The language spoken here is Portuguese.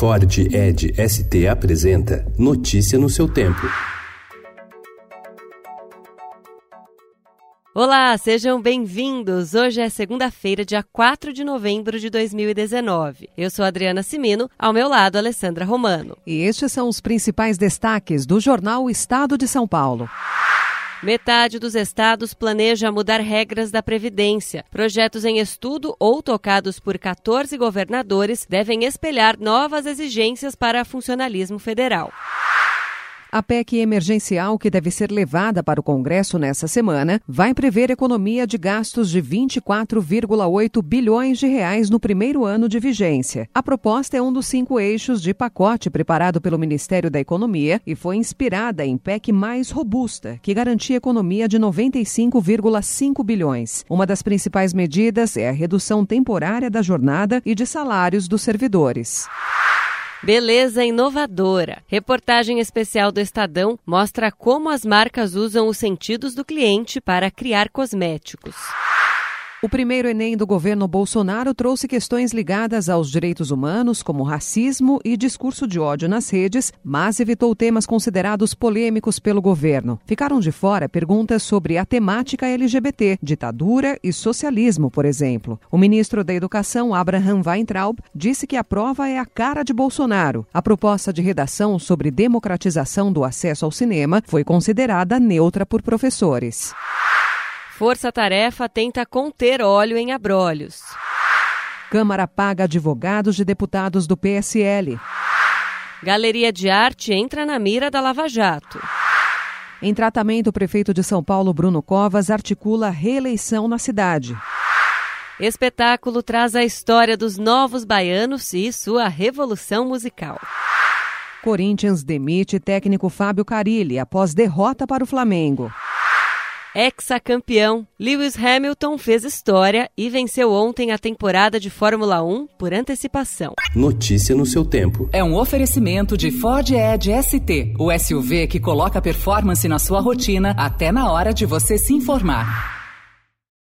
Ford Ed ST apresenta Notícia no seu tempo. Olá, sejam bem-vindos. Hoje é segunda-feira, dia 4 de novembro de 2019. Eu sou Adriana Simino, ao meu lado, Alessandra Romano. E estes são os principais destaques do jornal Estado de São Paulo. Metade dos estados planeja mudar regras da Previdência. Projetos em estudo ou tocados por 14 governadores devem espelhar novas exigências para funcionalismo federal. A PEC emergencial, que deve ser levada para o Congresso nessa semana, vai prever economia de gastos de 24,8 bilhões de reais no primeiro ano de vigência. A proposta é um dos cinco eixos de pacote preparado pelo Ministério da Economia e foi inspirada em PEC mais robusta, que garantia economia de 95,5 bilhões. Uma das principais medidas é a redução temporária da jornada e de salários dos servidores. Beleza inovadora. Reportagem especial do Estadão mostra como as marcas usam os sentidos do cliente para criar cosméticos. O primeiro Enem do governo Bolsonaro trouxe questões ligadas aos direitos humanos, como racismo e discurso de ódio nas redes, mas evitou temas considerados polêmicos pelo governo. Ficaram de fora perguntas sobre a temática LGBT, ditadura e socialismo, por exemplo. O ministro da Educação, Abraham Weintraub, disse que a prova é a cara de Bolsonaro. A proposta de redação sobre democratização do acesso ao cinema foi considerada neutra por professores. Força Tarefa tenta conter óleo em abrolhos. Câmara paga advogados de deputados do PSL. Galeria de Arte entra na mira da Lava Jato. Em tratamento, o prefeito de São Paulo, Bruno Covas, articula reeleição na cidade. Espetáculo traz a história dos novos baianos e sua revolução musical. Corinthians demite técnico Fábio Carilli após derrota para o Flamengo. Ex-campeão, Lewis Hamilton fez história e venceu ontem a temporada de Fórmula 1 por antecipação. Notícia no seu tempo. É um oferecimento de Ford Edge ST, o SUV que coloca performance na sua rotina até na hora de você se informar.